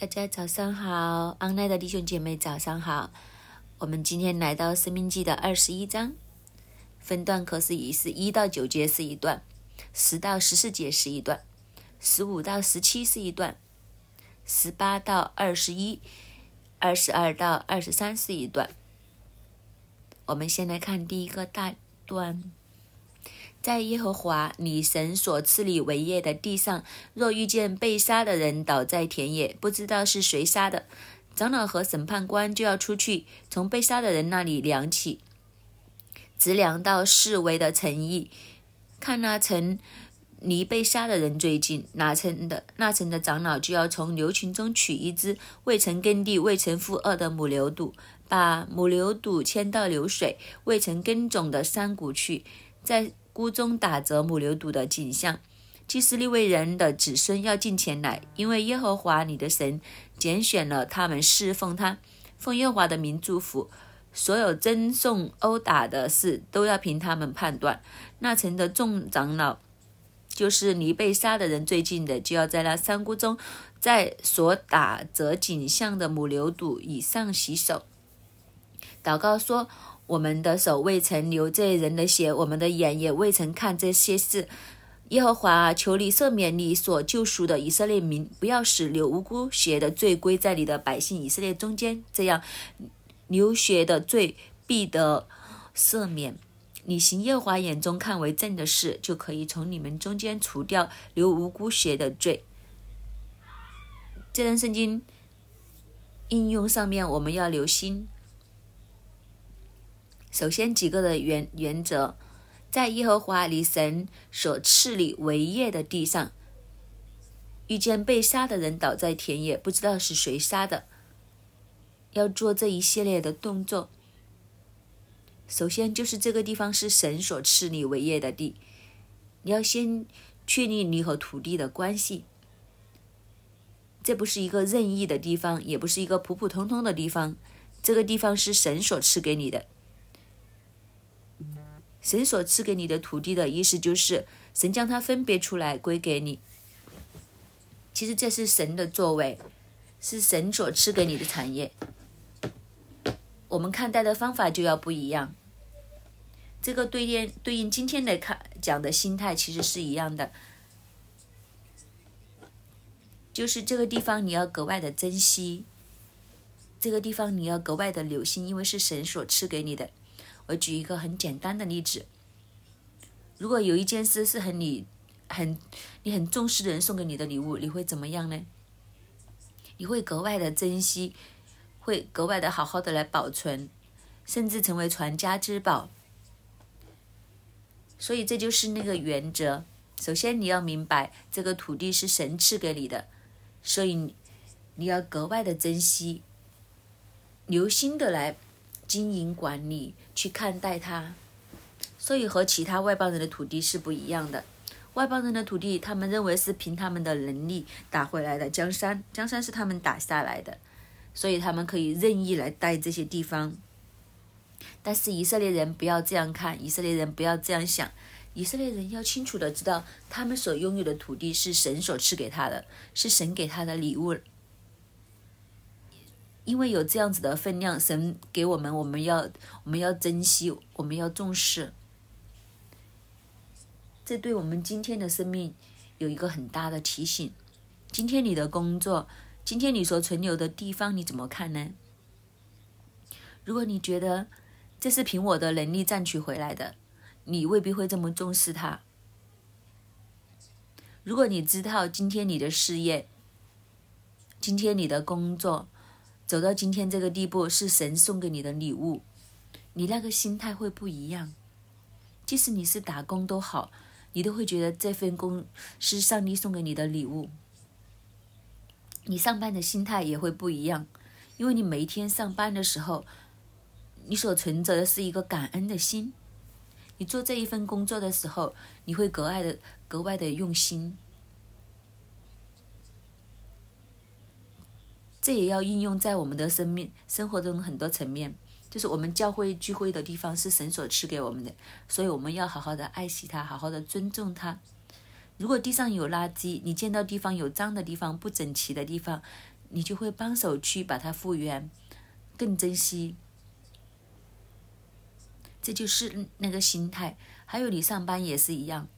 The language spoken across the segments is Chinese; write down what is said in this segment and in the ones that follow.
大家早上好安奈的弟兄姐妹早上好。我们今天来到《生命记》的二十一章，分段可是以是一到九节是一段，十到十四节是一段，十五到十七是一段，十八到二十一、二十二到二十三是一段。我们先来看第一个大段。在耶和华你神所赐你为业的地上，若遇见被杀的人倒在田野，不知道是谁杀的，长老和审判官就要出去，从被杀的人那里量起，直量到四围的城邑，看那城离被杀的人最近，那城的那城的长老就要从牛群中取一只未曾耕地、未曾负恶的母牛犊，把母牛犊牵到流水、未曾耕种的山谷去，在。屋中打着母牛犊的景象，祭司利未人的子孙要进前来，因为耶和华你的神拣选了他们侍奉他，奉耶和华的名祝福。所有赠送殴打的事都要凭他们判断。那城的众长老，就是离被杀的人最近的，就要在那山谷中，在所打折景象的母牛肚以上洗手，祷告说。我们的手未曾流这人的血，我们的眼也未曾看这些事。耶和华啊，求你赦免你所救赎的以色列民，不要使流无辜血的罪归在你的百姓以色列中间。这样，流血的罪必得赦免。你行耶和华眼中看为正的事，就可以从你们中间除掉流无辜血的罪。这段圣经应用上面，我们要留心。首先，几个的原原则，在耶和华你神所赐你为业的地上，遇见被杀的人倒在田野，不知道是谁杀的，要做这一系列的动作。首先，就是这个地方是神所赐你为业的地，你要先确立你和土地的关系。这不是一个任意的地方，也不是一个普普通通的地方，这个地方是神所赐给你的。神所赐给你的土地的意思就是，神将它分别出来归给你。其实这是神的作为，是神所赐给你的产业。我们看待的方法就要不一样。这个对应对应今天的看讲的心态其实是一样的，就是这个地方你要格外的珍惜，这个地方你要格外的留心，因为是神所赐给你的。我举一个很简单的例子：如果有一件事是很你很你很重视的人送给你的礼物，你会怎么样呢？你会格外的珍惜，会格外的好好的来保存，甚至成为传家之宝。所以这就是那个原则。首先你要明白，这个土地是神赐给你的，所以你要格外的珍惜，留心的来。经营管理去看待它，所以和其他外邦人的土地是不一样的。外邦人的土地，他们认为是凭他们的能力打回来的江山，江山是他们打下来的，所以他们可以任意来带这些地方。但是以色列人不要这样看，以色列人不要这样想，以色列人要清楚的知道，他们所拥有的土地是神所赐给他的，是神给他的礼物。因为有这样子的分量，神给我们，我们要我们要珍惜，我们要重视。这对我们今天的生命有一个很大的提醒。今天你的工作，今天你所存留的地方，你怎么看呢？如果你觉得这是凭我的能力赚取回来的，你未必会这么重视它。如果你知道今天你的事业，今天你的工作，走到今天这个地步是神送给你的礼物，你那个心态会不一样。即使你是打工都好，你都会觉得这份工是上帝送给你的礼物。你上班的心态也会不一样，因为你每一天上班的时候，你所存着的是一个感恩的心。你做这一份工作的时候，你会格外的、格外的用心。这也要应用在我们的生命生活中很多层面，就是我们教会聚会的地方是神所赐给我们的，所以我们要好好的爱惜它，好好的尊重它。如果地上有垃圾，你见到地方有脏的地方、不整齐的地方，你就会帮手去把它复原，更珍惜。这就是那个心态。还有你上班也是一样。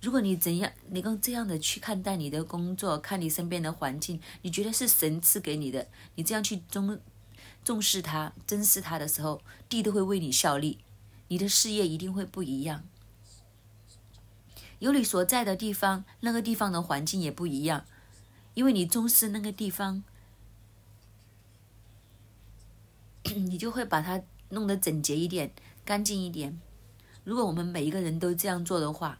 如果你怎样，你跟这样的去看待你的工作，看你身边的环境，你觉得是神赐给你的，你这样去重重视它、珍视它的时候，地都会为你效力，你的事业一定会不一样。有你所在的地方，那个地方的环境也不一样，因为你重视那个地方，你就会把它弄得整洁一点、干净一点。如果我们每一个人都这样做的话，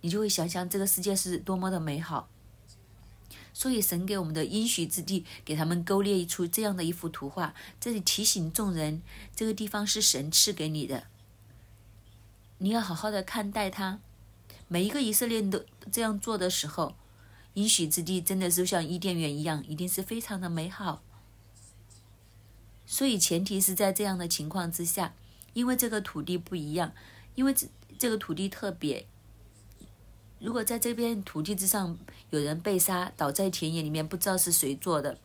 你就会想想这个世界是多么的美好。所以神给我们的应许之地，给他们勾勒一出这样的一幅图画，这里提醒众人，这个地方是神赐给你的，你要好好的看待它。每一个以色列人都这样做的时候，应许之地真的是像伊甸园一样，一定是非常的美好。所以前提是在这样的情况之下，因为这个土地不一样，因为这这个土地特别。如果在这片土地之上有人被杀，倒在田野里面，不知道是谁做的，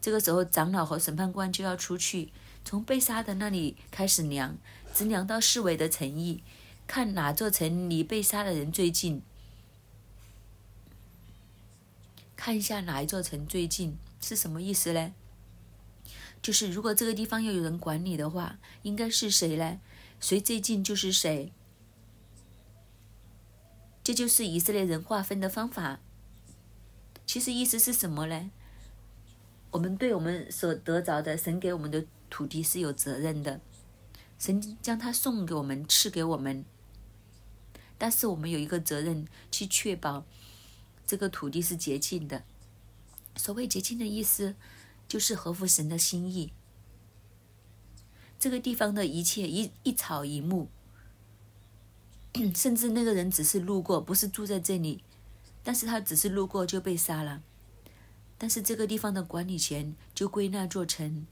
这个时候长老和审判官就要出去，从被杀的那里开始量，直量到四围的城邑。看哪座城离被杀的人最近，看一下哪一座城最近是什么意思呢？就是如果这个地方要有人管理的话，应该是谁呢？谁最近就是谁。这就是以色列人划分的方法。其实意思是什么呢？我们对我们所得着的神给我们的土地是有责任的，神将它送给我们，赐给我们。但是我们有一个责任，去确保这个土地是洁净的。所谓洁净的意思，就是合乎神的心意。这个地方的一切一一草一木，甚至那个人只是路过，不是住在这里，但是他只是路过就被杀了。但是这个地方的管理权就归那座城，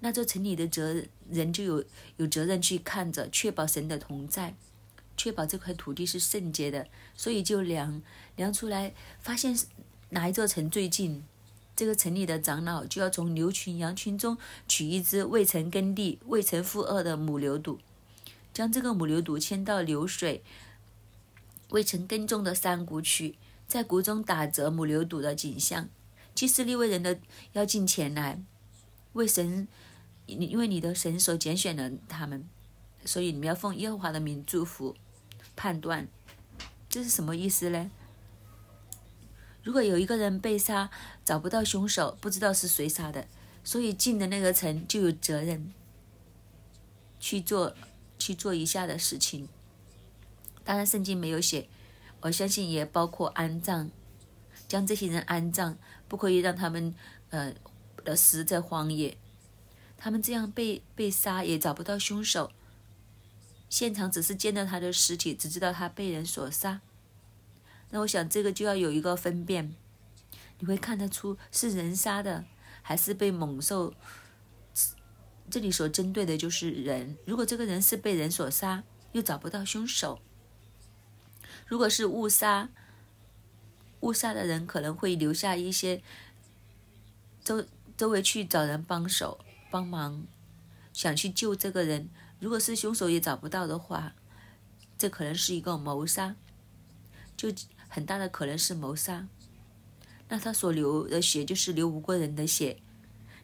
那座城里的责任人就有有责任去看着，确保神的同在。确保这块土地是圣洁的，所以就量量出来，发现哪一座城最近，这个城里的长老就要从牛群、羊群中取一只未曾耕地、未曾负恶的母牛犊，将这个母牛犊牵到流水未曾耕种的山谷去，在谷中打折母牛犊的景象。祭司立位人的要进前来，为神，因为你的神所拣选了他们。所以你们要奉耶和华的名祝福、判断，这是什么意思呢？如果有一个人被杀，找不到凶手，不知道是谁杀的，所以进的那个城就有责任去做去做以下的事情。当然，圣经没有写，我相信也包括安葬，将这些人安葬，不可以让他们呃的死在荒野。他们这样被被杀，也找不到凶手。现场只是见到他的尸体，只知道他被人所杀。那我想这个就要有一个分辨，你会看得出是人杀的，还是被猛兽。这里所针对的就是人。如果这个人是被人所杀，又找不到凶手；如果是误杀，误杀的人可能会留下一些周周围去找人帮手帮忙，想去救这个人。如果是凶手也找不到的话，这可能是一个谋杀，就很大的可能是谋杀。那他所流的血就是流无辜人的血，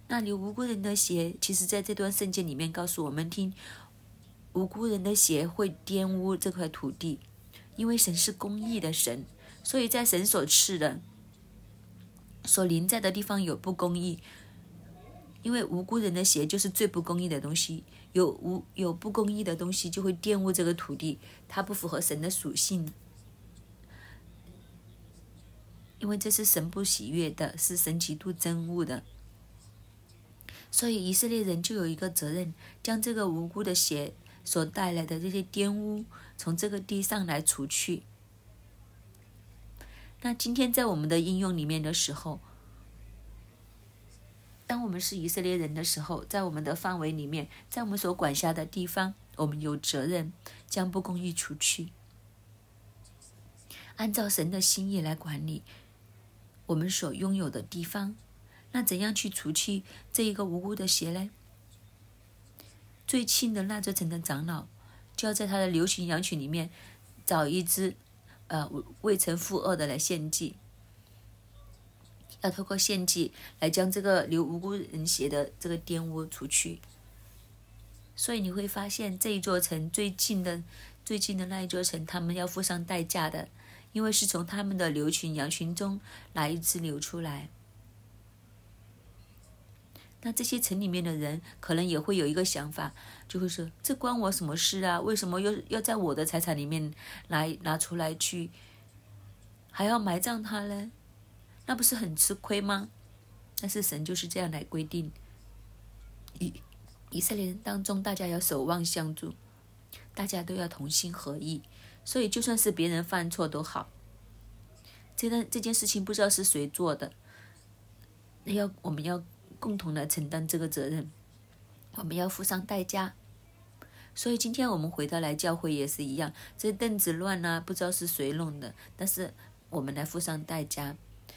那流无辜人的血，其实在这段圣经里面告诉我们听，无辜人的血会玷污这块土地，因为神是公义的神，所以在神所赐的、所临在的地方有不公义。因为无辜人的血就是最不公义的东西，有无有不公义的东西就会玷污这个土地，它不符合神的属性，因为这是神不喜悦的，是神极度憎恶的，所以以色列人就有一个责任，将这个无辜的血所带来的这些玷污从这个地上来除去。那今天在我们的应用里面的时候。当我们是以色列人的时候，在我们的范围里面，在我们所管辖的地方，我们有责任将不公义除去，按照神的心意来管理。我们所拥有的地方。那怎样去除去这一个无辜的邪呢？最亲的那座城的长老，就要在他的牛群羊群里面找一只，呃，未曾负恶的来献祭，要透过献祭来将这个流无辜人血的这个玷污除去。所以你会发现，这一座城最近的、最近的那一座城，他们要付上代价的，因为是从他们的牛群羊群中拿一只牛出来。那这些城里面的人可能也会有一个想法，就会说：“这关我什么事啊？为什么又要在我的财产里面拿拿出来去，还要埋葬他呢？那不是很吃亏吗？”但是神就是这样来规定，以以色列人当中，大家要守望相助，大家都要同心合意，所以就算是别人犯错都好。这段这件事情不知道是谁做的，那要我们要。共同来承担这个责任，我们要付上代价。所以今天我们回到来教会也是一样，这凳子乱啊，不知道是谁弄的，但是我们来付上代价，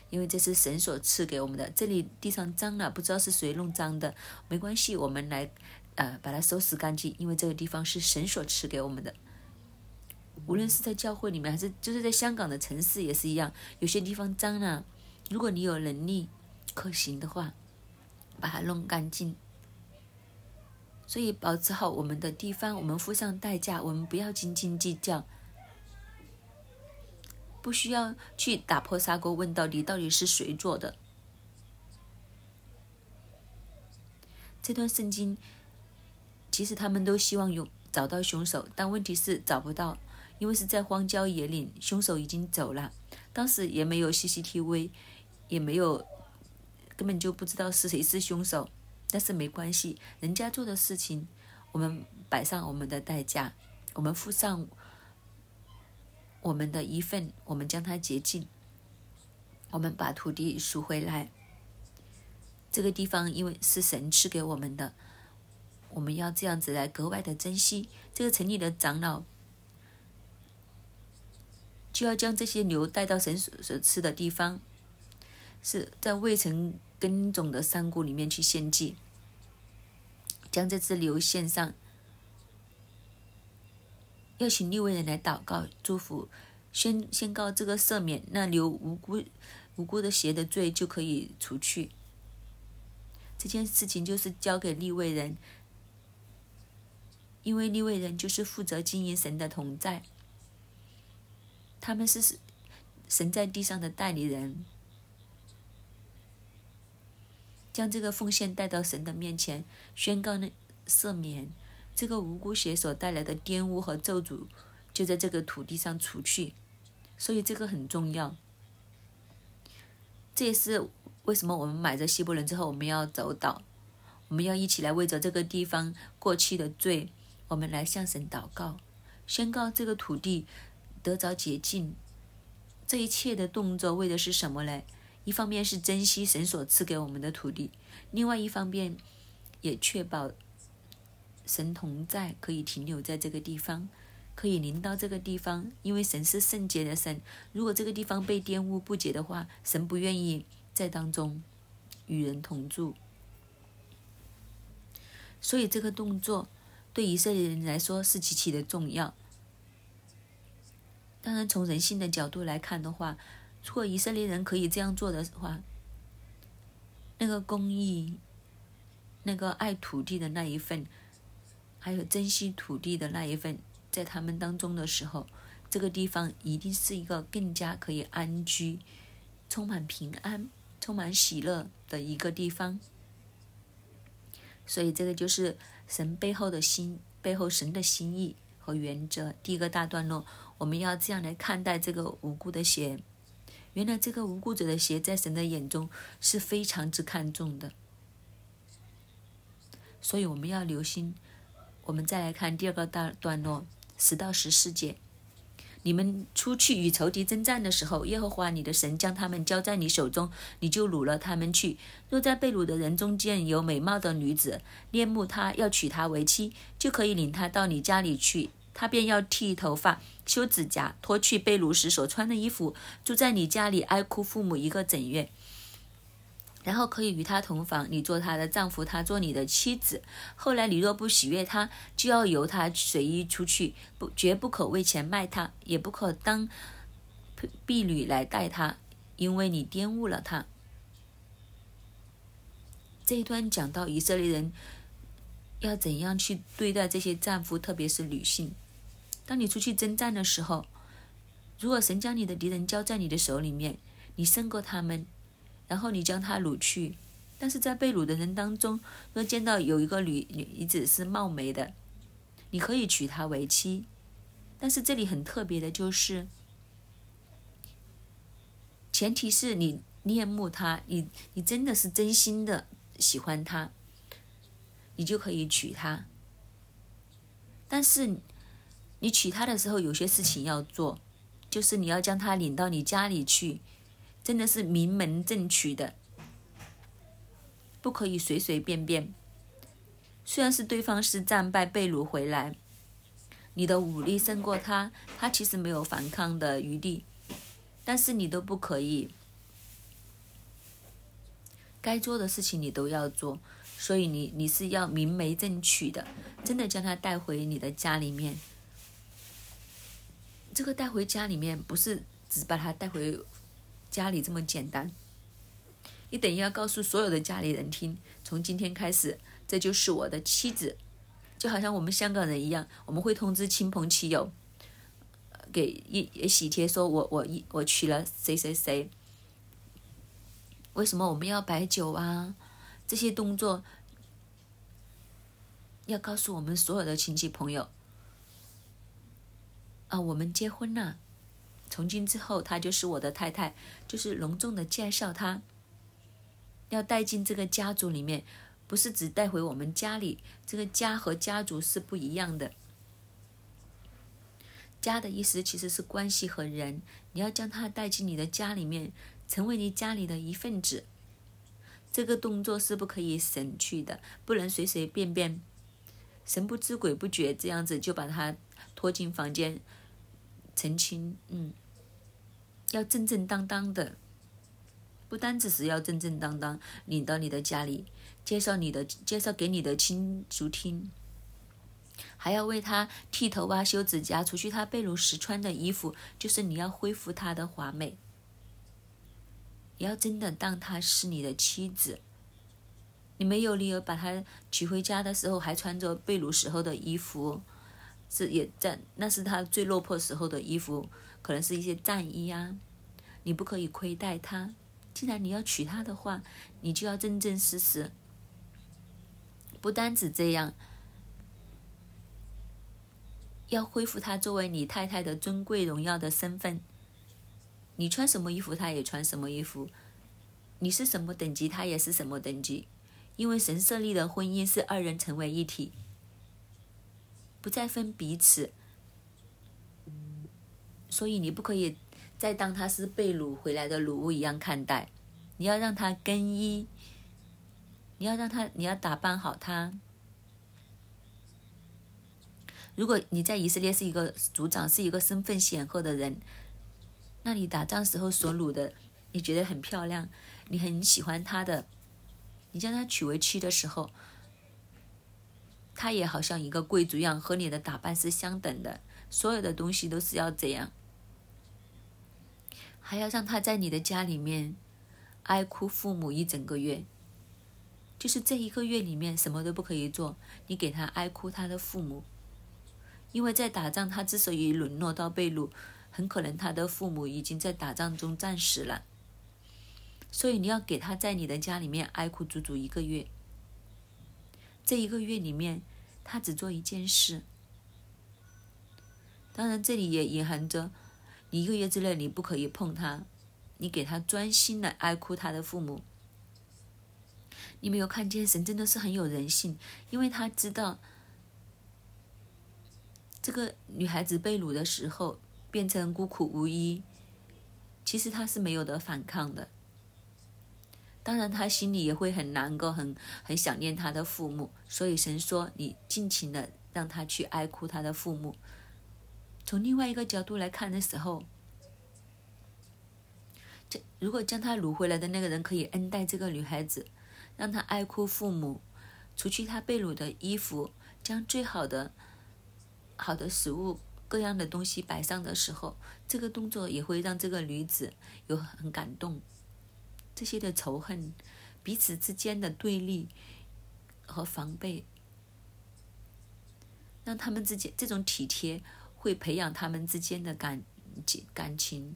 因为这是神所赐给我们的。这里地上脏了，不知道是谁弄脏的，没关系，我们来呃把它收拾干净，因为这个地方是神所赐给我们的。无论是在教会里面，还是就是在香港的城市也是一样，有些地方脏了，如果你有能力可行的话。把它弄干净，所以保持好我们的地方，我们付上代价，我们不要斤斤计较，不需要去打破砂锅问到底，到底是谁做的。这段圣经，其实他们都希望有找到凶手，但问题是找不到，因为是在荒郊野岭，凶手已经走了，当时也没有 CCTV，也没有。根本就不知道是谁是凶手，但是没关系，人家做的事情，我们摆上我们的代价，我们付上我们的一份，我们将它洁净，我们把土地赎回来。这个地方因为是神赐给我们的，我们要这样子来格外的珍惜。这个城里的长老就要将这些牛带到神所所吃的地方，是在未曾。耕种的山谷里面去献祭，将这只牛献上，要请六位人来祷告、祝福、宣宣告这个赦免，那流无辜无辜的邪的罪就可以除去。这件事情就是交给立位人，因为立位人就是负责经营神的同在，他们是神在地上的代理人。将这个奉献带到神的面前，宣告那赦免，这个无辜血所带来的玷污和咒诅，就在这个土地上除去。所以这个很重要。这也是为什么我们买着希伯伦之后，我们要走祷，我们要一起来为着这个地方过去的罪，我们来向神祷告，宣告这个土地得着洁净。这一切的动作为的是什么呢？一方面是珍惜神所赐给我们的土地，另外一方面也确保神同在，可以停留在这个地方，可以临到这个地方。因为神是圣洁的神，如果这个地方被玷污不洁的话，神不愿意在当中与人同住。所以这个动作对以色列人来说是极其的重要。当然，从人性的角度来看的话，如果以色列人可以这样做的话，那个公益、那个爱土地的那一份，还有珍惜土地的那一份，在他们当中的时候，这个地方一定是一个更加可以安居、充满平安、充满喜乐的一个地方。所以，这个就是神背后的心，背后神的心意和原则。第一个大段落，我们要这样来看待这个无辜的血。原来这个无辜者的鞋在神的眼中是非常之看重的，所以我们要留心。我们再来看第二个大段落，十到十四节：你们出去与仇敌征战的时候，耶和华你的神将他们交在你手中，你就掳了他们去。若在被掳的人中间有美貌的女子，恋慕她，要娶她为妻，就可以领她到你家里去，他便要剃头发、修指甲、脱去被掳时所穿的衣服，住在你家里哀哭父母一个整月。然后可以与他同房，你做他的丈夫，他做你的妻子。后来你若不喜悦他，就要由他随意出去，不绝不可为钱卖他，也不可当婢女来待他，因为你玷污了他。这一段讲到以色列人要怎样去对待这些战俘，特别是女性。当你出去征战的时候，如果神将你的敌人交在你的手里面，你胜过他们。然后你将他掳去，但是在被掳的人当中，若见到有一个女女子是貌美的，你可以娶她为妻。但是这里很特别的就是，前提是你恋慕她，你你真的是真心的喜欢她，你就可以娶她。但是你娶她的时候，有些事情要做，就是你要将她领到你家里去。真的是名门正娶的，不可以随随便便。虽然是对方是战败被掳回来，你的武力胜过他，他其实没有反抗的余地，但是你都不可以，该做的事情你都要做，所以你你是要明媒正娶的，真的将他带回你的家里面。这个带回家里面不是只把他带回。家里这么简单，你等于要告诉所有的家里人听，从今天开始，这就是我的妻子，就好像我们香港人一样，我们会通知亲朋戚友，给一喜帖，说我我一我娶了谁谁谁。为什么我们要摆酒啊？这些动作要告诉我们所有的亲戚朋友啊，我们结婚了。从今之后，她就是我的太太，就是隆重的介绍她，要带进这个家族里面，不是只带回我们家里。这个家和家族是不一样的。家的意思其实是关系和人，你要将他带进你的家里面，成为你家里的一份子。这个动作是不可以省去的，不能随随便便、神不知鬼不觉这样子就把他拖进房间成亲。嗯。要正正当当的，不单只是要正正当当领到你的家里，介绍你的介绍给你的亲族听，还要为他剃头啊、修指甲，除去他被褥时穿的衣服，就是你要恢复他的华美。你要真的当她是你的妻子，你没有理由把她娶回家的时候还穿着被掳时候的衣服，是也在那是她最落魄时候的衣服。可能是一些战衣啊，你不可以亏待她。既然你要娶她的话，你就要真真实实。不单止这样，要恢复她作为你太太的尊贵荣耀的身份。你穿什么衣服，他也穿什么衣服；你是什么等级，他也是什么等级。因为神设立的婚姻是二人成为一体，不再分彼此。所以你不可以再当他是被掳回来的掳物一样看待，你要让他更衣，你要让他，你要打扮好他。如果你在以色列是一个族长，是一个身份显赫的人，那你打仗时候所掳的，你觉得很漂亮，你很喜欢他的，你将他娶为妻的时候，他也好像一个贵族一样，和你的打扮是相等的，所有的东西都是要这样。还要让他在你的家里面哀哭父母一整个月，就是这一个月里面什么都不可以做，你给他哀哭他的父母，因为在打仗，他之所以沦落到被掳，很可能他的父母已经在打仗中战死了，所以你要给他在你的家里面哀哭足足一个月。这一个月里面，他只做一件事，当然这里也隐含着。你一个月之内，你不可以碰他，你给他专心的哀哭他的父母。你没有看见神真的是很有人性，因为他知道这个女孩子被掳的时候变成孤苦无依，其实他是没有的反抗的。当然，他心里也会很难过，很很想念他的父母。所以神说：“你尽情的让他去哀哭他的父母。”从另外一个角度来看的时候，这如果将她掳回来的那个人可以恩待这个女孩子，让她爱哭父母，除去她被掳的衣服，将最好的、好的食物、各样的东西摆上的时候，这个动作也会让这个女子有很感动。这些的仇恨，彼此之间的对立和防备，让他们之间这种体贴。会培养他们之间的感感情。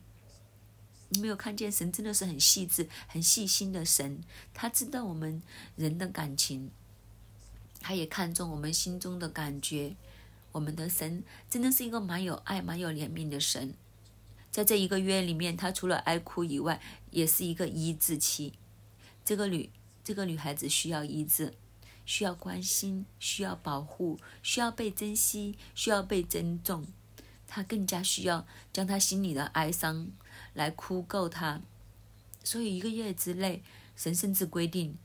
你没有看见神真的是很细致、很细心的神，他知道我们人的感情，他也看重我们心中的感觉。我们的神真的是一个蛮有爱、蛮有怜悯的神。在这一个月里面，他除了爱哭以外，也是一个医治期。这个女这个女孩子需要医治。需要关心，需要保护，需要被珍惜，需要被尊重。他更加需要将他心里的哀伤来哭够他。所以一个月之内，神甚至规定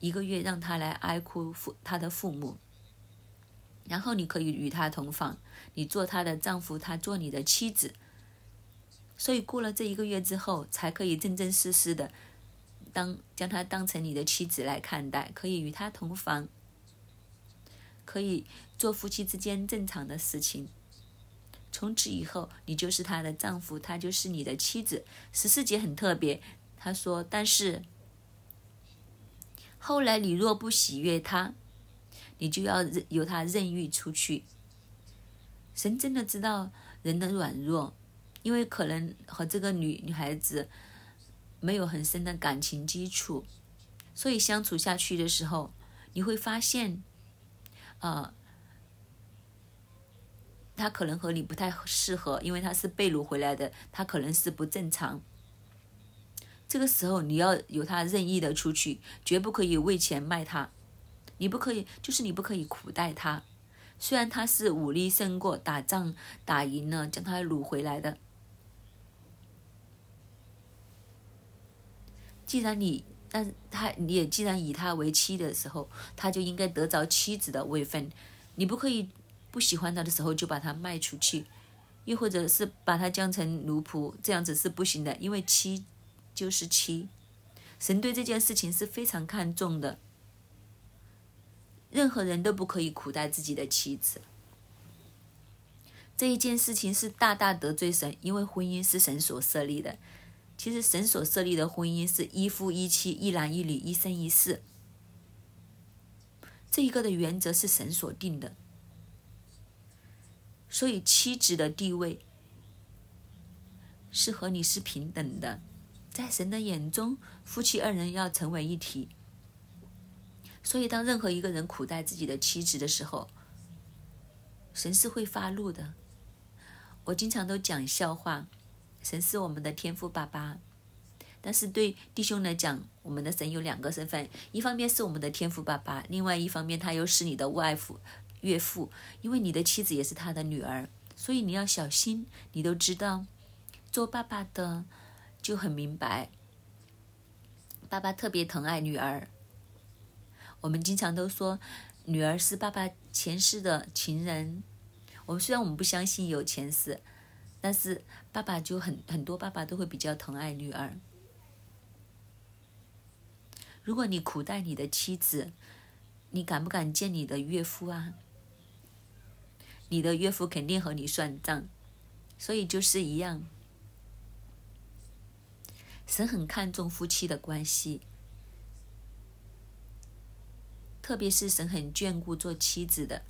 一个月让他来哀哭父他的父母。然后你可以与他同房，你做他的丈夫，他做你的妻子。所以过了这一个月之后，才可以正正式式的。当将她当成你的妻子来看待，可以与她同房，可以做夫妻之间正常的事情。从此以后，你就是她的丈夫，她就是你的妻子。十四节很特别，他说：“但是后来你若不喜悦他，你就要任由他任意出去。”神真的知道人的软弱，因为可能和这个女女孩子。没有很深的感情基础，所以相处下去的时候，你会发现，呃，他可能和你不太适合，因为他是被掳回来的，他可能是不正常。这个时候你要由他任意的出去，绝不可以为钱卖他，你不可以，就是你不可以苦待他。虽然他是武力胜过，打仗打赢了，将他掳回来的。既然你，但他你也既然以他为妻的时候，他就应该得着妻子的位分。你不可以不喜欢他的时候就把他卖出去，又或者是把他降成奴仆，这样子是不行的。因为妻就是妻，神对这件事情是非常看重的。任何人都不可以苦待自己的妻子。这一件事情是大大得罪神，因为婚姻是神所设立的。其实神所设立的婚姻是一夫一妻、一男一女、一生一世，这一个的原则是神所定的。所以妻子的地位是和你是平等的，在神的眼中，夫妻二人要成为一体。所以当任何一个人苦待自己的妻子的时候，神是会发怒的。我经常都讲笑话。神是我们的天父爸爸，但是对弟兄来讲，我们的神有两个身份：一方面是我们的天父爸爸，另外一方面他又是你的外父、岳父，因为你的妻子也是他的女儿，所以你要小心。你都知道，做爸爸的就很明白，爸爸特别疼爱女儿。我们经常都说，女儿是爸爸前世的情人。我们虽然我们不相信有前世。但是爸爸就很很多，爸爸都会比较疼爱女儿。如果你苦待你的妻子，你敢不敢见你的岳父啊？你的岳父肯定和你算账，所以就是一样。神很看重夫妻的关系，特别是神很眷顾做妻子的。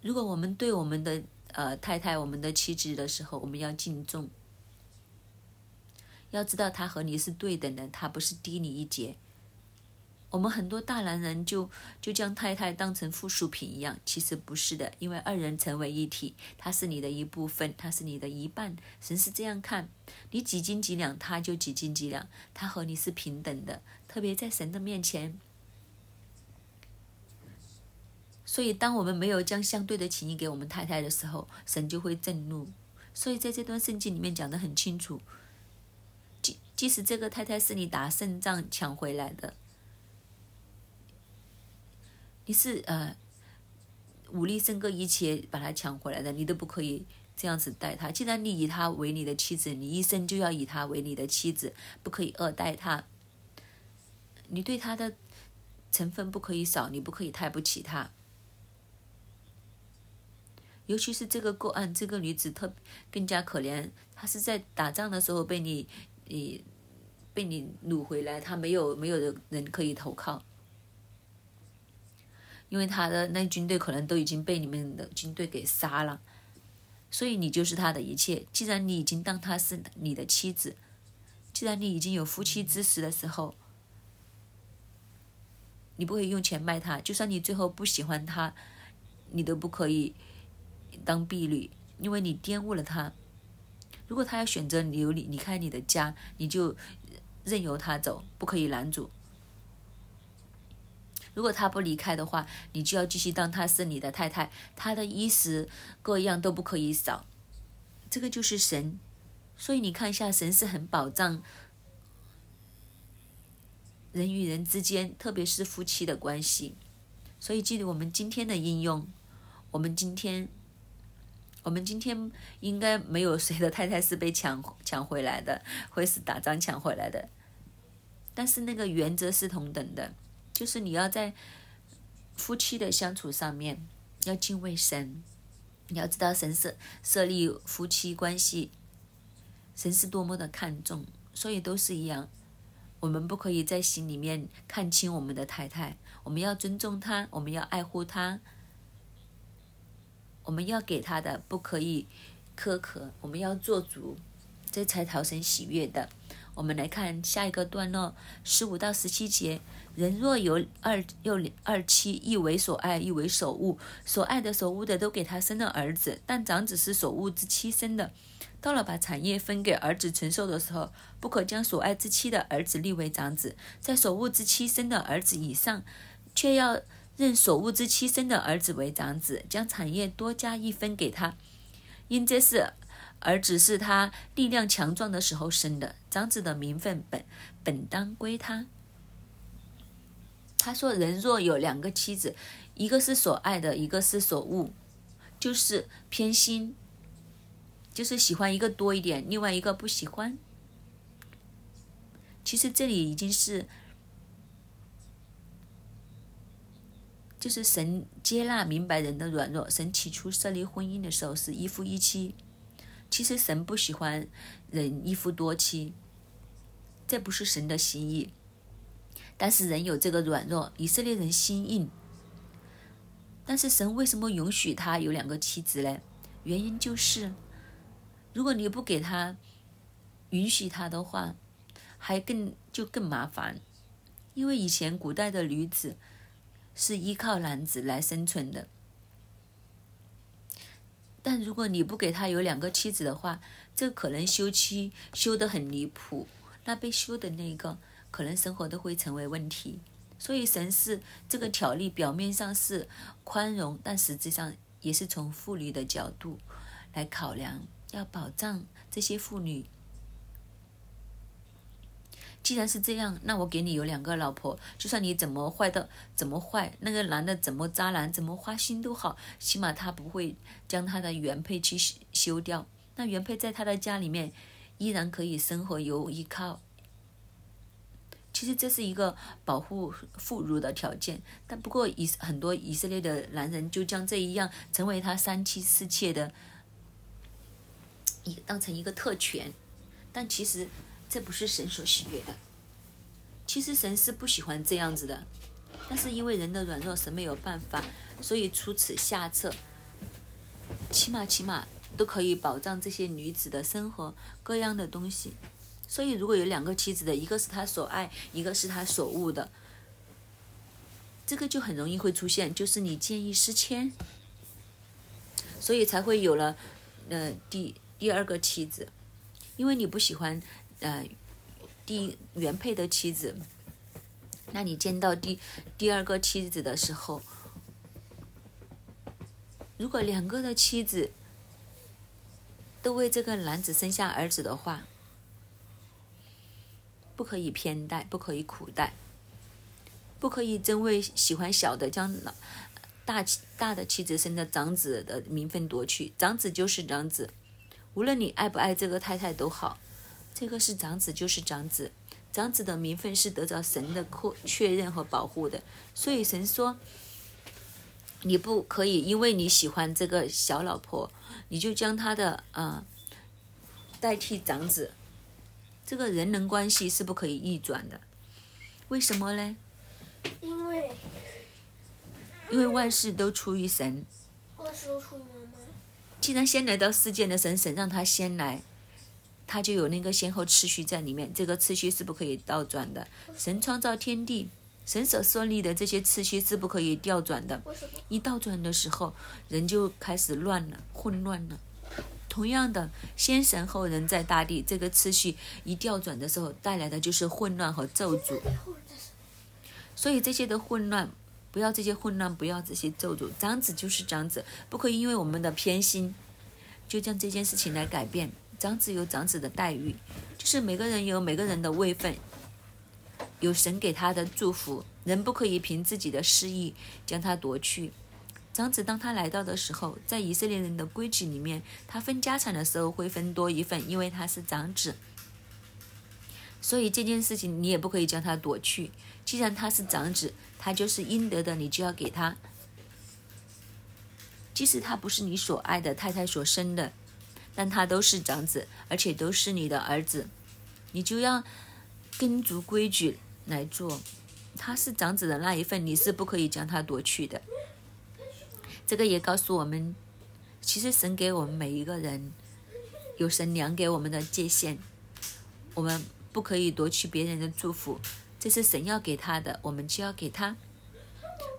如果我们对我们的呃，太太，我们的妻子的时候，我们要敬重，要知道他和你是对等的，他不是低你一截。我们很多大男人就就将太太当成附属品一样，其实不是的，因为二人成为一体，他是你的一部分，他是你的一半。神是这样看，你几斤几两，他就几斤几两，他和你是平等的，特别在神的面前。所以，当我们没有将相对的情谊给我们太太的时候，神就会震怒。所以，在这段圣经里面讲的很清楚，即即使这个太太是你打胜仗抢回来的，你是呃武力胜过一切把他抢回来的，你都不可以这样子待他。既然你以他为你的妻子，你一生就要以他为你的妻子，不可以恶待他。你对他的成分不可以少，你不可以太不起他。尤其是这个个案，这个女子特更加可怜，她是在打仗的时候被你你被你掳回来，她没有没有人可以投靠，因为她的那军队可能都已经被你们的军队给杀了，所以你就是她的一切。既然你已经当她是你的妻子，既然你已经有夫妻之实的时候。你不可以用钱卖他，就算你最后不喜欢他，你都不可以当婢女，因为你玷污了他。如果他要选择留你离开你的家，你就任由他走，不可以拦阻。如果他不离开的话，你就要继续当他是你的太太，他的衣食各样都不可以少。这个就是神，所以你看一下，神是很保障。人与人之间，特别是夫妻的关系，所以记得我们今天的应用，我们今天，我们今天应该没有谁的太太是被抢抢回来的，会是打仗抢回来的。但是那个原则是同等的，就是你要在夫妻的相处上面要敬畏神，你要知道神设设立夫妻关系，神是多么的看重，所以都是一样。我们不可以在心里面看清我们的太太，我们要尊重她，我们要爱护她，我们要给他的不可以苛刻，我们要做主，这才讨神喜悦的。我们来看下一个段落，十五到十七节：人若有二又二妻，一为所爱，一为所恶，所爱的、所恶的都给他生了儿子，但长子是所恶之妻生的。到了把产业分给儿子承受的时候，不可将所爱之妻的儿子立为长子，在所恶之妻生的儿子以上，却要认所物之妻生的儿子为长子，将产业多加一分给他，因这是儿子是他力量强壮的时候生的，长子的名分本本当归他。他说：“人若有两个妻子，一个是所爱的，一个是所恶，就是偏心。”就是喜欢一个多一点，另外一个不喜欢。其实这里已经是，就是神接纳明白人的软弱。神起初设立婚姻的时候是一夫一妻，其实神不喜欢人一夫多妻，这不是神的心意。但是人有这个软弱，以色列人心硬。但是神为什么允许他有两个妻子呢？原因就是。如果你不给他允许他的话，还更就更麻烦，因为以前古代的女子是依靠男子来生存的。但如果你不给他有两个妻子的话，这可能休妻休得很离谱，那被休的那个可能生活都会成为问题。所以神是这个条例表面上是宽容，但实际上也是从妇女的角度来考量。要保障这些妇女。既然是这样，那我给你有两个老婆，就算你怎么坏的怎么坏，那个男的怎么渣男，怎么花心都好，起码他不会将他的原配去休掉。那原配在他的家里面依然可以生活有依靠。其实这是一个保护妇孺的条件，但不过以很多以色列的男人就将这一样成为他三妻四妾的。一当成一个特权，但其实这不是神所喜悦的。其实神是不喜欢这样子的，但是因为人的软弱，神没有办法，所以出此下策，起码起码都可以保障这些女子的生活各样的东西。所以如果有两个妻子的，一个是他所爱，一个是他所恶的，这个就很容易会出现，就是你见异思迁，所以才会有了，呃，第。第二个妻子，因为你不喜欢，呃，第原配的妻子，那你见到第第二个妻子的时候，如果两个的妻子都为这个男子生下儿子的话，不可以偏待，不可以苦待，不可以真为喜欢小的将老大大的妻子生的长子的名分夺去，长子就是长子，无论你爱不爱这个太太都好，这个是长子就是长子，长子的名分是得到神的确确认和保护的，所以神说，你不可以因为你喜欢这个小老婆，你就将他的啊代替长子，这个人伦关系是不可以逆转的，为什么呢？因为因为万事都出于神。万事都出于妈妈。既然先来到世界的神，神让他先来，他就有那个先后次序在里面。这个次序是不可以倒转的。神创造天地，神所设立的这些次序是不可以调转的。一倒转的时候，人就开始乱了，混乱了。同样的，先神后人在大地，这个次序一调转的时候，带来的就是混乱和咒诅。所以这些的混乱，不要这些混乱，不要这些咒诅。长子就是长子，不可以因为我们的偏心，就将这件事情来改变。长子有长子的待遇，就是每个人有每个人的位分，有神给他的祝福，人不可以凭自己的失意将他夺去。长子当他来到的时候，在以色列人的规矩里面，他分家产的时候会分多一份，因为他是长子。所以这件事情你也不可以将他夺去。既然他是长子，他就是应得的，你就要给他。即使他不是你所爱的太太所生的，但他都是长子，而且都是你的儿子，你就要跟足规矩来做。他是长子的那一份，你是不可以将他夺去的。这个也告诉我们，其实神给我们每一个人有神量给我们的界限，我们不可以夺取别人的祝福。这是神要给他的，我们就要给他，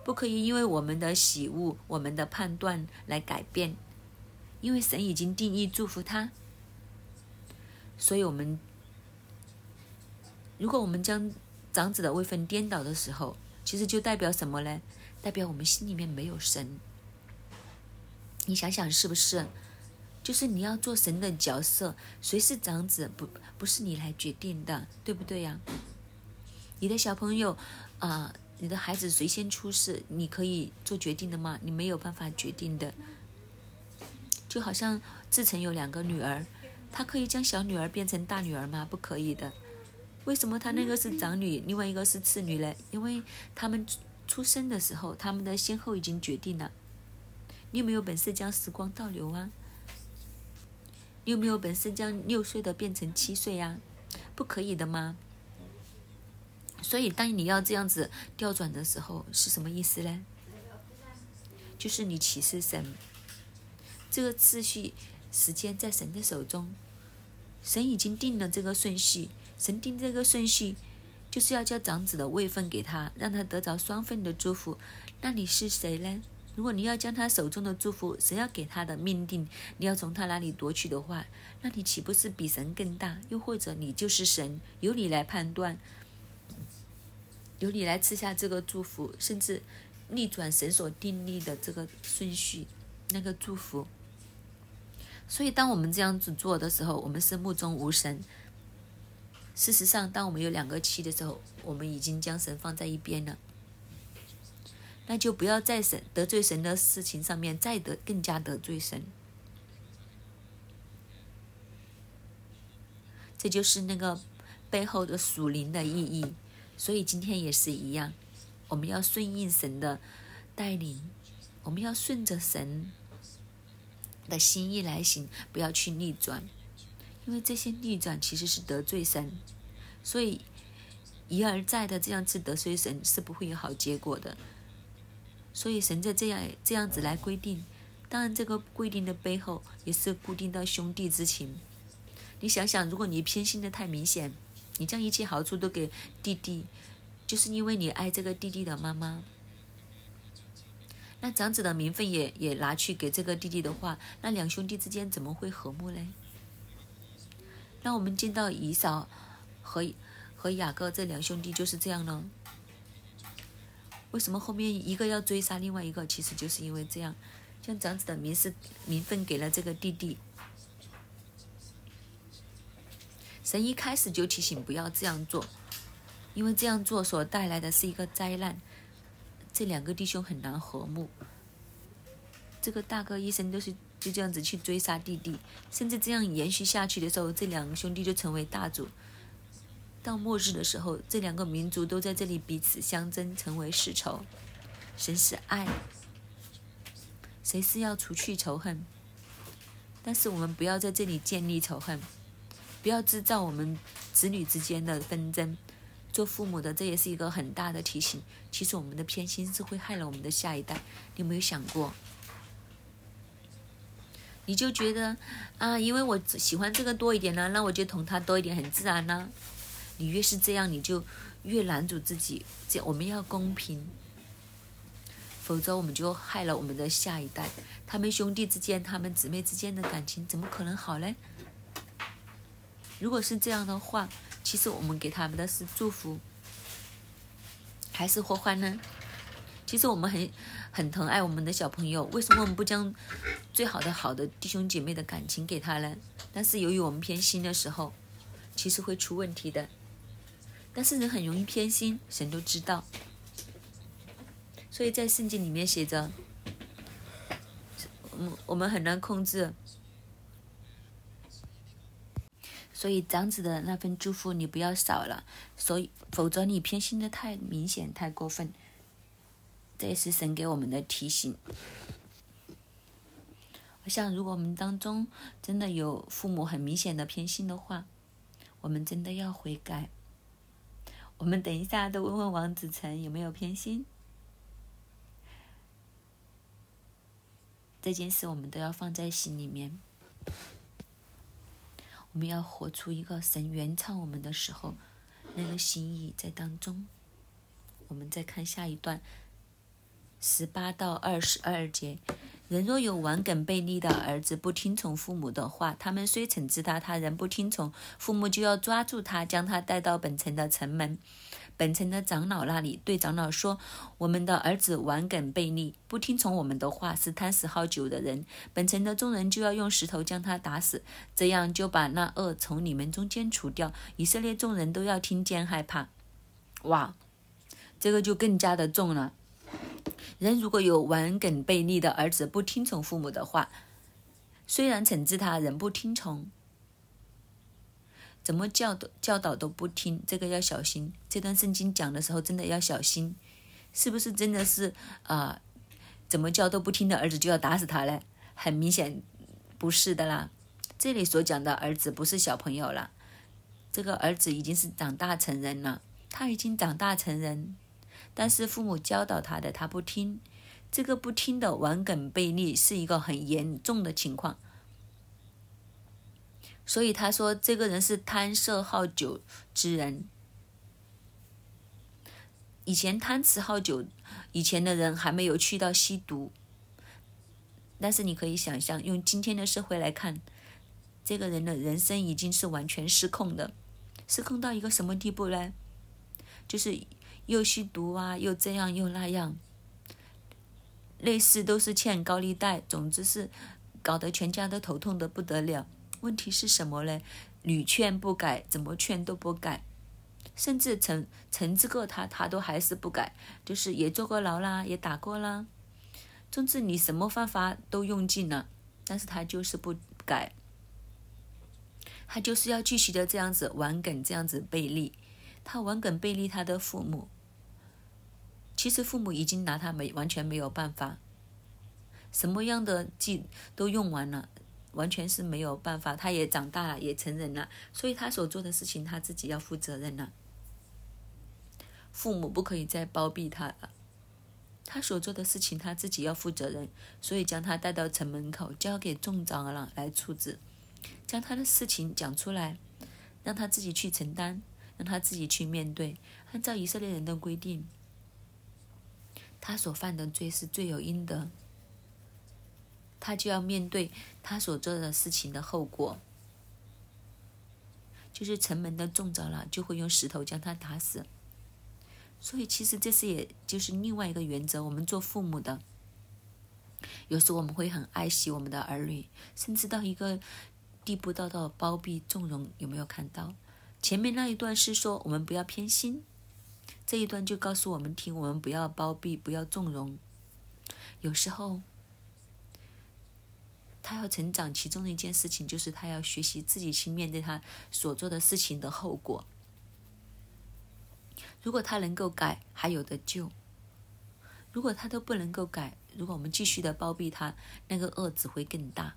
不可以因为我们的喜恶、我们的判断来改变，因为神已经定义祝福他。所以，我们如果我们将长子的位分颠倒的时候，其实就代表什么呢？代表我们心里面没有神。你想想是不是？就是你要做神的角色，谁是长子不不是你来决定的，对不对呀？你的小朋友，啊，你的孩子谁先出世，你可以做决定的吗？你没有办法决定的。就好像志成有两个女儿，他可以将小女儿变成大女儿吗？不可以的。为什么他那个是长女，另外一个是次女呢？因为他们出生的时候，他们的先后已经决定了。你有没有本事将时光倒流啊？你有没有本事将六岁的变成七岁呀？不可以的吗？所以，当你要这样子调转的时候，是什么意思呢？就是你启示神，这个次序时间在神的手中，神已经定了这个顺序，神定这个顺序，就是要叫长子的位分给他，让他得着双份的祝福。那你是谁呢？如果你要将他手中的祝福，神要给他的命定，你要从他那里夺取的话，那你岂不是比神更大？又或者你就是神，由你来判断？由你来赐下这个祝福，甚至逆转神所定立的这个顺序，那个祝福。所以，当我们这样子做的时候，我们是目中无神。事实上，当我们有两个七的时候，我们已经将神放在一边了。那就不要在神得罪神的事情上面再得更加得罪神。这就是那个背后的属灵的意义。所以今天也是一样，我们要顺应神的带领，我们要顺着神的心意来行，不要去逆转，因为这些逆转其实是得罪神，所以一而再的这样子得罪神是不会有好结果的。所以神在这样这样子来规定，当然这个规定的背后也是固定到兄弟之情。你想想，如果你偏心的太明显。你将一切好处都给弟弟，就是因为你爱这个弟弟的妈妈。那长子的名分也也拿去给这个弟弟的话，那两兄弟之间怎么会和睦呢？那我们见到姨嫂和和雅各这两兄弟就是这样呢？为什么后面一个要追杀另外一个？其实就是因为这样，将长子的名是名分给了这个弟弟。神一开始就提醒不要这样做，因为这样做所带来的是一个灾难。这两个弟兄很难和睦，这个大哥一生都是就这样子去追杀弟弟，甚至这样延续下去的时候，这两个兄弟就成为大族。到末日的时候，这两个民族都在这里彼此相争，成为世仇。神是爱，谁是要除去仇恨？但是我们不要在这里建立仇恨，不要制造我们子女之间的纷争。做父母的，这也是一个很大的提醒。其实我们的偏心是会害了我们的下一代。你有没有想过？你就觉得啊，因为我喜欢这个多一点呢，那我就同他多一点，很自然呢。你越是这样，你就越拦住自己。这我们要公平，否则我们就害了我们的下一代。他们兄弟之间、他们姊妹之间的感情怎么可能好嘞？如果是这样的话，其实我们给他们的是祝福，还是祸患呢？其实我们很很疼爱我们的小朋友，为什么我们不将最好的好的弟兄姐妹的感情给他呢？但是由于我们偏心的时候，其实会出问题的。但是人很容易偏心，神都知道。所以在圣经里面写着，我我们很难控制。所以长子的那份祝福你不要少了，所以否则你偏心的太明显、太过分。这也是神给我们的提醒。我想，如果我们当中真的有父母很明显的偏心的话，我们真的要悔改。我们等一下都问问王子成有没有偏心。这件事我们都要放在心里面。我们要活出一个神原创我们的时候，那个心意在当中。我们再看下一段，十八到二十二节：人若有顽梗悖逆的儿子，不听从父母的话，他们虽惩治他，他仍不听从，父母就要抓住他，将他带到本城的城门。本城的长老那里对长老说：“我们的儿子顽梗悖逆，不听从我们的话，是贪食好酒的人。本城的众人就要用石头将他打死，这样就把那恶从你们中间除掉。以色列众人都要听见害怕。”哇，这个就更加的重了。人如果有顽梗悖逆的儿子，不听从父母的话，虽然惩治他，仍不听从。怎么教都教导都不听，这个要小心。这段圣经讲的时候，真的要小心，是不是真的是啊？怎么教都不听的儿子就要打死他嘞？很明显不是的啦。这里所讲的儿子不是小朋友了，这个儿子已经是长大成人了。他已经长大成人，但是父母教导他的他不听，这个不听的顽梗悖逆是一个很严重的情况。所以他说，这个人是贪色好酒之人。以前贪吃好酒，以前的人还没有去到吸毒。但是你可以想象，用今天的社会来看，这个人的人生已经是完全失控的，失控到一个什么地步呢？就是又吸毒啊，又这样又那样，类似都是欠高利贷，总之是搞得全家都头痛的不得了。问题是什么呢？屡劝不改，怎么劝都不改，甚至惩惩治过他，他都还是不改，就是也坐过牢啦，也打过啦，总之你什么方法都用尽了，但是他就是不改，他就是要继续的这样子玩梗，这样子背离，他玩梗背离他的父母，其实父母已经拿他没完全没有办法，什么样的计都用完了。完全是没有办法，他也长大了，也成人了，所以他所做的事情他自己要负责任了。父母不可以再包庇他了，他所做的事情他自己要负责任，所以将他带到城门口，交给众长老来处置，将他的事情讲出来，让他自己去承担，让他自己去面对。按照以色列人的规定，他所犯的罪是罪有应得。他就要面对他所做的事情的后果，就是城门的众长老就会用石头将他打死。所以，其实这是也就是另外一个原则。我们做父母的，有时候我们会很爱惜我们的儿女，甚至到一个地步，到到包庇纵容。有没有看到？前面那一段是说我们不要偏心，这一段就告诉我们听，我们不要包庇，不要纵容。有时候。他要成长，其中的一件事情就是他要学习自己去面对他所做的事情的后果。如果他能够改，还有的救；如果他都不能够改，如果我们继续的包庇他，那个恶只会更大。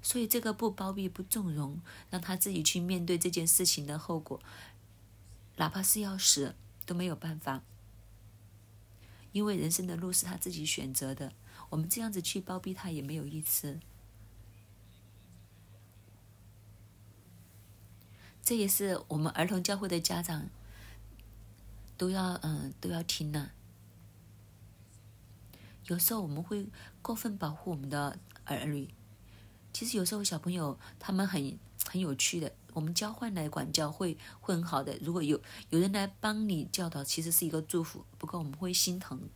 所以这个不包庇、不纵容，让他自己去面对这件事情的后果，哪怕是要死都没有办法，因为人生的路是他自己选择的。我们这样子去包庇他也没有意思，这也是我们儿童教会的家长都要嗯都要听呢。有时候我们会过分保护我们的儿女，其实有时候小朋友他们很很有趣的，我们交换来管教会会很好的。如果有有人来帮你教导，其实是一个祝福，不过我们会心疼。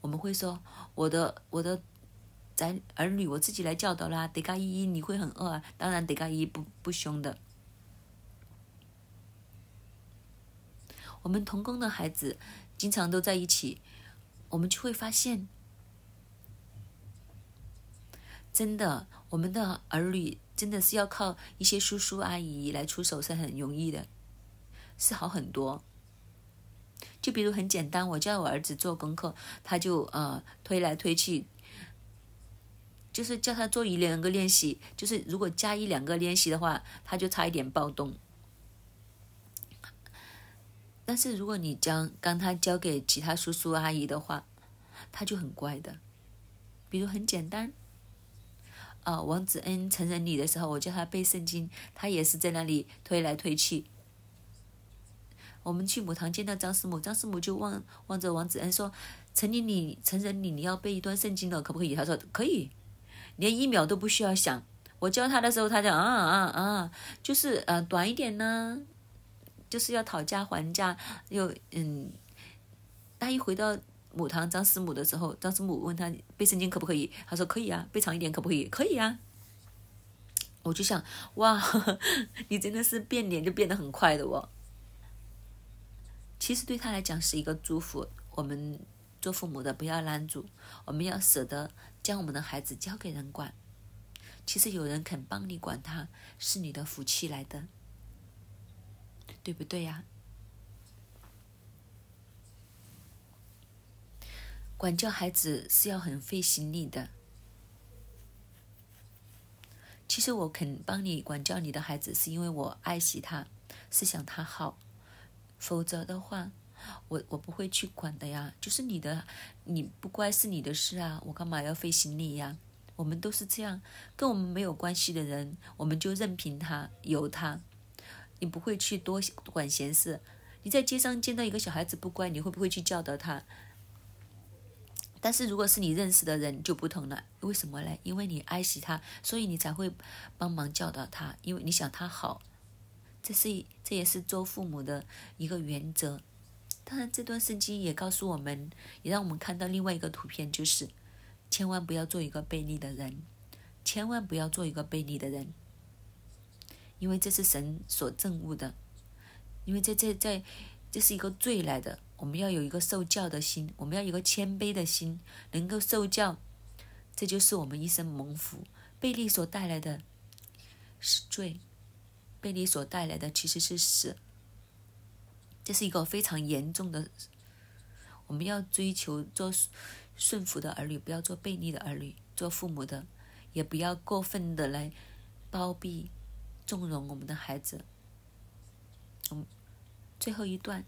我们会说，我的我的仔儿女我自己来教导啦。德嘎依依你会很饿啊？当然德嘎依依不不凶的。我们童工的孩子经常都在一起，我们就会发现，真的我们的儿女真的是要靠一些叔叔阿姨来出手是很容易的，是好很多。就比如很简单，我叫我儿子做功课，他就呃推来推去，就是叫他做一两个练习，就是如果加一两个练习的话，他就差一点暴动。但是如果你将刚他交给其他叔叔阿姨的话，他就很乖的。比如很简单，啊，王子恩成人礼的时候，我叫他背圣经，他也是在那里推来推去。我们去母堂见到张师母，张师母就望望着王子恩说：“成年礼、成人礼，你要背一段圣经了，可不可以？”他说：“可以，连一秒都不需要想。”我教他的时候，他讲：“啊啊啊，就是呃短一点呢，就是要讨价还价。”又嗯，他一回到母堂张师母的时候，张师母问他背圣经可不可以？他说：“可以啊，背长一点可不可以？可以啊。”我就想，哇，你真的是变脸就变得很快的哦。其实对他来讲是一个祝福。我们做父母的不要拦阻，我们要舍得将我们的孩子交给人管。其实有人肯帮你管他，是你的福气来的，对不对呀？管教孩子是要很费心力的。其实我肯帮你管教你的孩子，是因为我爱惜他，是想他好。否则的话，我我不会去管的呀。就是你的，你不乖是你的事啊，我干嘛要费心力呀？我们都是这样，跟我们没有关系的人，我们就任凭他，由他。你不会去多管闲事。你在街上见到一个小孩子不乖，你会不会去教导他？但是如果是你认识的人就不同了，为什么呢？因为你爱惜他，所以你才会帮忙教导他，因为你想他好。这是这也是做父母的一个原则。当然，这段圣经也告诉我们，也让我们看到另外一个图片，就是千万不要做一个悖逆的人，千万不要做一个悖逆的人，因为这是神所憎恶的，因为这这这这是一个罪来的。我们要有一个受教的心，我们要有一个谦卑的心，能够受教，这就是我们一生蒙福。悖逆所带来的是罪。被你所带来的其实是死，这是一个非常严重的。我们要追求做顺服的儿女，不要做悖逆的儿女。做父母的，也不要过分的来包庇、纵容我们的孩子。嗯，最后一段，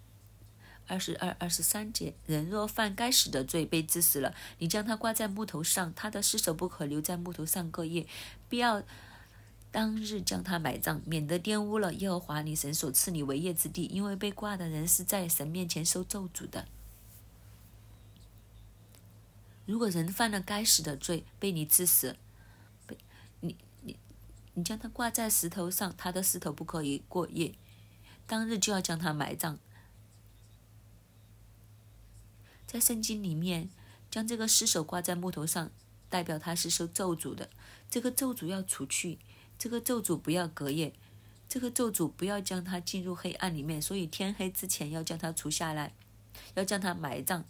二十二、二十三节：人若犯该死的罪，被治死了，你将他挂在木头上，他的尸首不可留在木头上过夜，不要。当日将他埋葬，免得玷污了耶和华你神所赐你为业之地。因为被挂的人是在神面前受咒诅的。如果人犯了该死的罪，被你致死，被你你你将他挂在石头上，他的石头不可以过夜，当日就要将他埋葬。在圣经里面，将这个尸首挂在木头上，代表他是受咒诅的。这个咒诅要除去。这个咒诅不要隔夜，这个咒诅不要将他进入黑暗里面，所以天黑之前要将他除下来，要将他埋葬，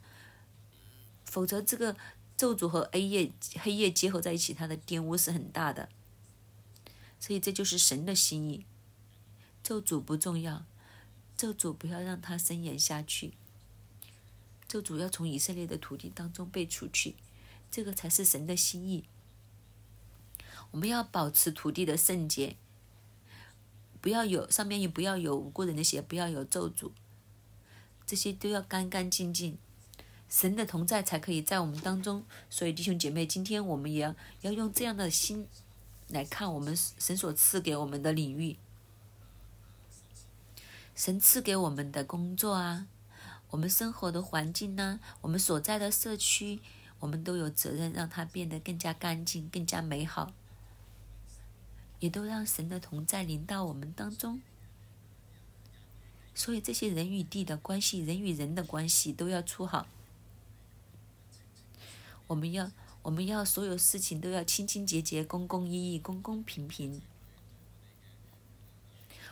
否则这个咒诅和黑夜黑夜结合在一起，它的玷污是很大的。所以这就是神的心意。咒诅不重要，咒诅不要让它伸延下去。咒诅要从以色列的土地当中被除去，这个才是神的心意。我们要保持土地的圣洁，不要有上面也不要有无辜人的那些，不要有咒诅，这些都要干干净净。神的同在才可以在我们当中。所以弟兄姐妹，今天我们也要要用这样的心来看我们神所赐给我们的领域，神赐给我们的工作啊，我们生活的环境呢，我们所在的社区，我们都有责任让它变得更加干净、更加美好。也都让神的同在临到我们当中，所以这些人与地的关系、人与人的关系都要处好。我们要，我们要所有事情都要清清洁洁、公公义义、公公平平。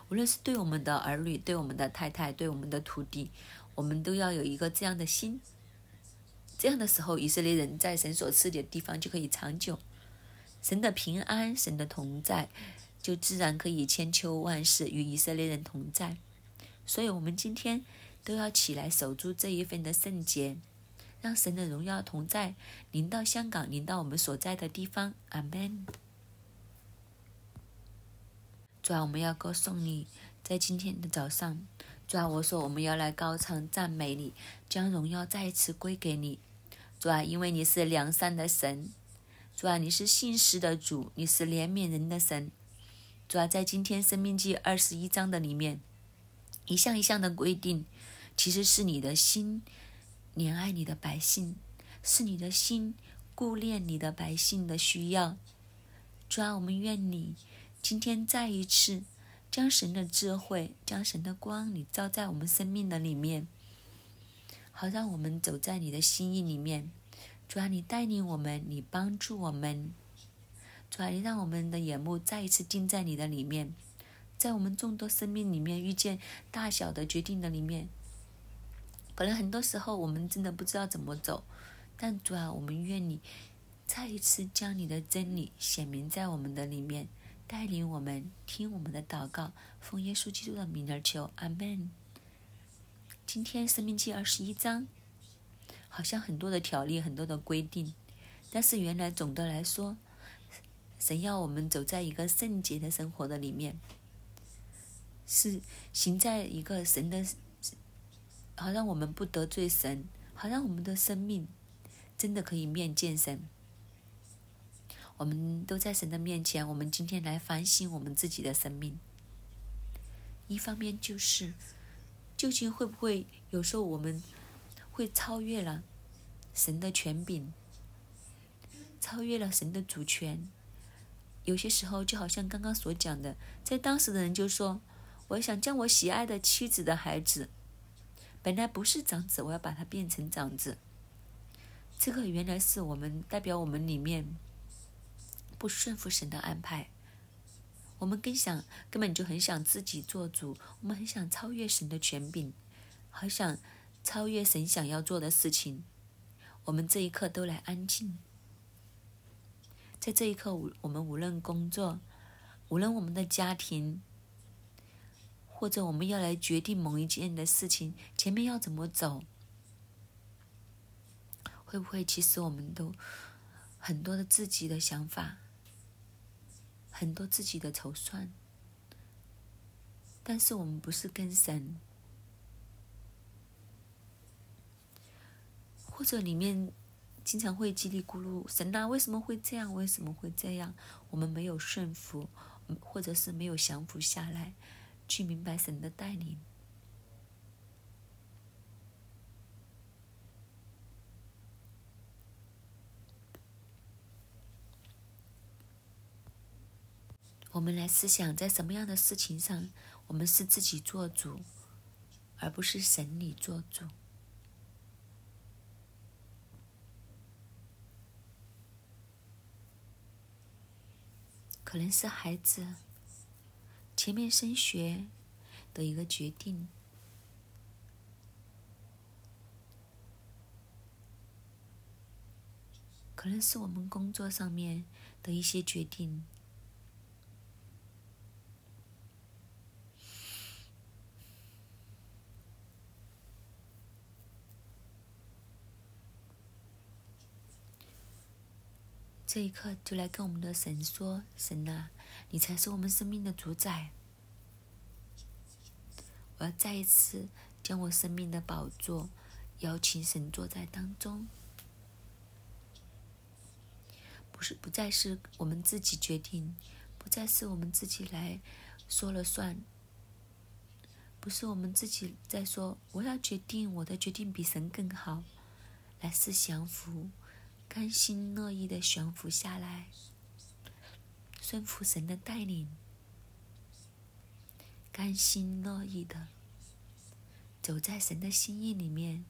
无论是对我们的儿女、对我们的太太、对我们的徒弟，我们都要有一个这样的心。这样的时候，以色列人在神所赐的地方就可以长久。神的平安，神的同在，就自然可以千秋万世与以色列人同在。所以，我们今天都要起来守住这一份的圣洁，让神的荣耀同在临到香港，临到我们所在的地方。阿门。主啊，我们要歌颂你，在今天的早上，主啊，我说我们要来高唱赞美你，将荣耀再次归给你。主啊，因为你是良善的神。主啊，你是信实的主，你是怜悯人的神。主啊，在今天《生命记》二十一章的里面，一项一项的规定，其实是你的心怜爱你的百姓，是你的心顾念你的百姓的需要。主啊，我们愿你今天再一次将神的智慧、将神的光，你照在我们生命的里面，好让我们走在你的心意里面。主啊，你带领我们，你帮助我们。主啊，你让我们的眼目再一次定在你的里面，在我们众多生命里面遇见大小的决定的里面。可能很多时候我们真的不知道怎么走，但主啊，我们愿你再一次将你的真理显明在我们的里面，带领我们听我们的祷告，奉耶稣基督的名而求，阿门。今天生命记二十一章。好像很多的条例，很多的规定，但是原来总的来说，神要我们走在一个圣洁的生活的里面，是行在一个神的，好让我们不得罪神，好让我们的生命真的可以面见神。我们都在神的面前，我们今天来反省我们自己的生命。一方面就是，究竟会不会有时候我们。会超越了神的权柄，超越了神的主权。有些时候就好像刚刚所讲的，在当时的人就说：“我想将我喜爱的妻子的孩子，本来不是长子，我要把他变成长子。”这个原来是我们代表我们里面不顺服神的安排。我们更想根本就很想自己做主，我们很想超越神的权柄，好想。超越神想要做的事情，我们这一刻都来安静。在这一刻，我们无论工作，无论我们的家庭，或者我们要来决定某一件的事情，前面要怎么走，会不会其实我们都很多的自己的想法，很多自己的筹算，但是我们不是跟神。或者里面经常会叽里咕噜，神呐，为什么会这样？为什么会这样？我们没有顺服，或者是没有降服下来，去明白神的带领。我们来思想，在什么样的事情上，我们是自己做主，而不是神你做主。可能是孩子前面升学的一个决定，可能是我们工作上面的一些决定。这一刻，就来跟我们的神说：“神啊，你才是我们生命的主宰。我要再一次将我生命的宝座邀请神坐在当中，不是不再是我们自己决定，不再是我们自己来说了算，不是我们自己在说我要决定，我的决定比神更好，来是降服。”甘心乐意的降服下来，顺服神的带领，甘心乐意的走在神的心意里面，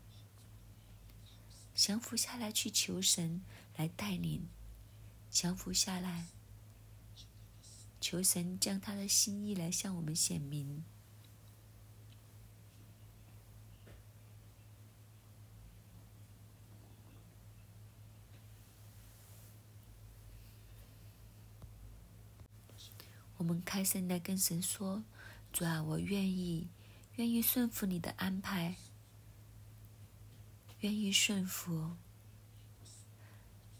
降服下来去求神来带领，降服下来，求神将他的心意来向我们显明。我们开声来跟神说：“主啊，我愿意，愿意顺服你的安排，愿意顺服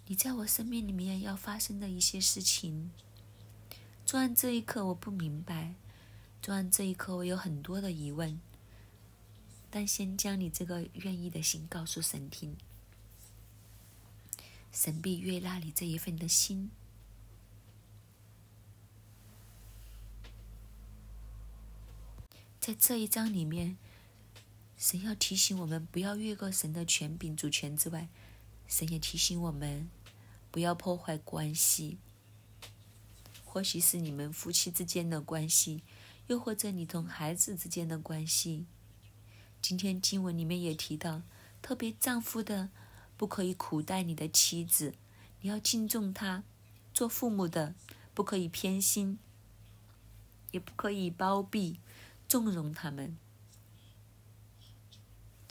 你在我生命里面要发生的一些事情。做完这一刻我不明白，做完这一刻我有很多的疑问，但先将你这个愿意的心告诉神听，神必悦纳你这一份的心。”在这一章里面，神要提醒我们不要越过神的权柄、主权之外，神也提醒我们不要破坏关系。或许是你们夫妻之间的关系，又或者你同孩子之间的关系。今天经文里面也提到，特别丈夫的不可以苦待你的妻子，你要敬重她；做父母的不可以偏心，也不可以包庇。纵容他们，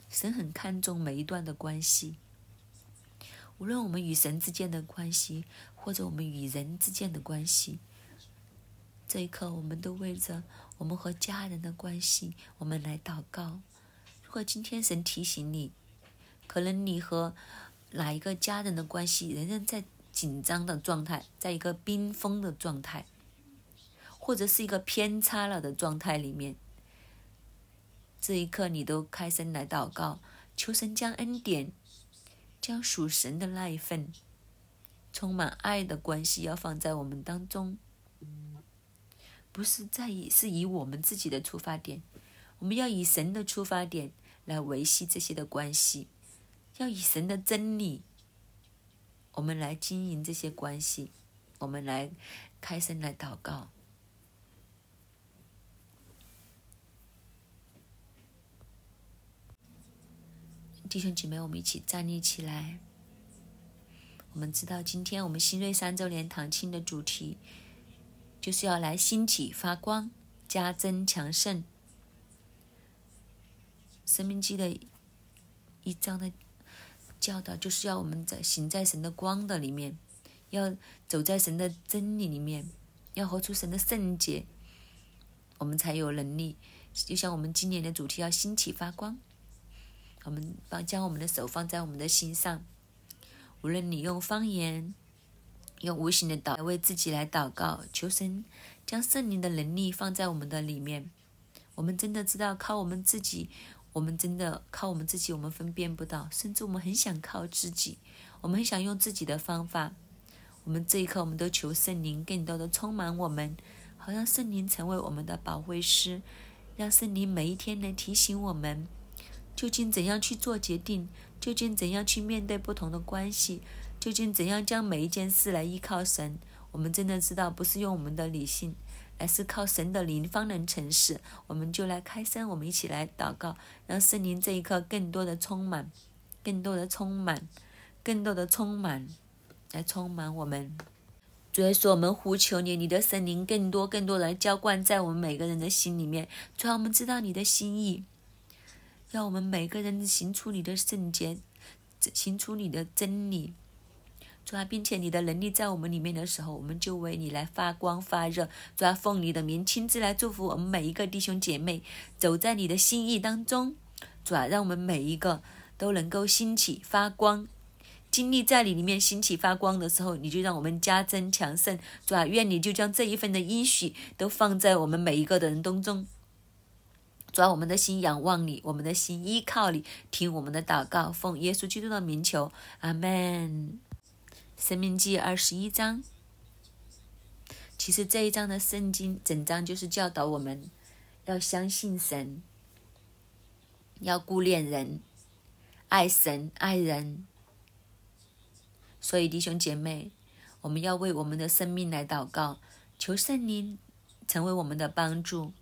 神很看重每一段的关系。无论我们与神之间的关系，或者我们与人之间的关系，这一刻，我们都为着我们和家人的关系，我们来祷告。如果今天神提醒你，可能你和哪一个家人的关系仍然在紧张的状态，在一个冰封的状态，或者是一个偏差了的状态里面。这一刻，你都开声来祷告，求神将恩典，将属神的那一份充满爱的关系，要放在我们当中，不是在以是以我们自己的出发点，我们要以神的出发点来维系这些的关系，要以神的真理，我们来经营这些关系，我们来开声来祷告。弟兄姐妹，我们一起站立起来。我们知道，今天我们新锐三周年堂庆的主题，就是要来兴起发光，加增强盛。生命记的一章的教导，就是要我们在行在神的光的里面，要走在神的真理里面，要活出神的圣洁，我们才有能力。就像我们今年的主题，要兴起发光。我们把将我们的手放在我们的心上，无论你用方言、用无形的祷为自己来祷告，求神将圣灵的能力放在我们的里面。我们真的知道靠我们自己，我们真的靠我们自己，我们分辨不到，甚至我们很想靠自己，我们很想用自己的方法。我们这一刻，我们都求圣灵更多的充满我们，好让圣灵成为我们的保惠师，让圣灵每一天来提醒我们。究竟怎样去做决定？究竟怎样去面对不同的关系？究竟怎样将每一件事来依靠神？我们真的知道，不是用我们的理性，而是靠神的灵方能成事。我们就来开声，我们一起来祷告，让圣灵这一刻更多的充满，更多的充满，更多的充满，来充满我们。主要是我们呼求你，你的圣灵更多、更多的浇灌在我们每个人的心里面。主要我们知道你的心意。要我们每个人行出你的圣洁，行出你的真理。主啊，并且你的能力在我们里面的时候，我们就为你来发光发热。主啊，奉你的名亲自来祝福我们每一个弟兄姐妹，走在你的心意当中。主啊，让我们每一个都能够兴起发光，经历在你里面兴起发光的时候，你就让我们加增强盛。主啊，愿你就将这一份的应许都放在我们每一个的人当中。主啊，我们的心仰望你，我们的心依靠你，听我们的祷告，奉耶稣基督的名求，阿门。生命记二十一章，其实这一章的圣经整章就是教导我们要相信神，要顾念人，爱神爱人。所以弟兄姐妹，我们要为我们的生命来祷告，求圣灵成为我们的帮助，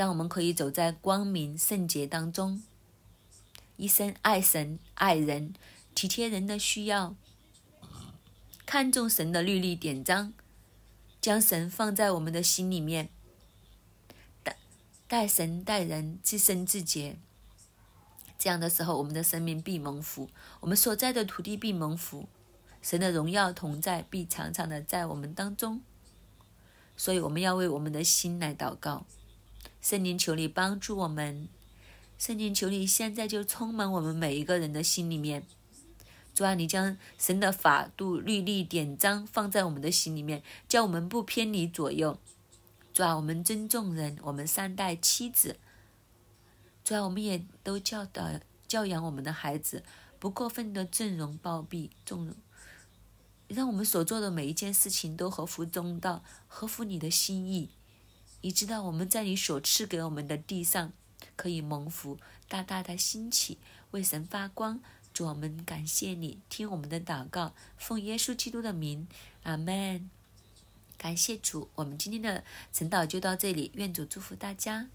让我们可以走在光明圣洁当中，一生爱神爱人，体贴人的需要。看重神的律例典章，将神放在我们的心里面，待待神待人，自生自洁。这样的时候，我们的生命必蒙福，我们所在的土地必蒙福，神的荣耀同在，必常常的在我们当中。所以，我们要为我们的心来祷告，圣灵求你帮助我们，圣灵求你现在就充满我们每一个人的心里面。主啊，你将神的法度、律例、典章放在我们的心里面，叫我们不偏离左右。主啊，我们尊重人，我们善待妻子。主啊，我们也都教导、教养我们的孩子，不过分的纵容、暴毙、纵容，让我们所做的每一件事情都合乎中道，合乎你的心意。你知道我们在你所赐给我们的地上，可以蒙福，大大的兴起，为神发光。主，我们感谢你，听我们的祷告，奉耶稣基督的名，阿门。感谢主，我们今天的晨祷就到这里，愿主祝福大家。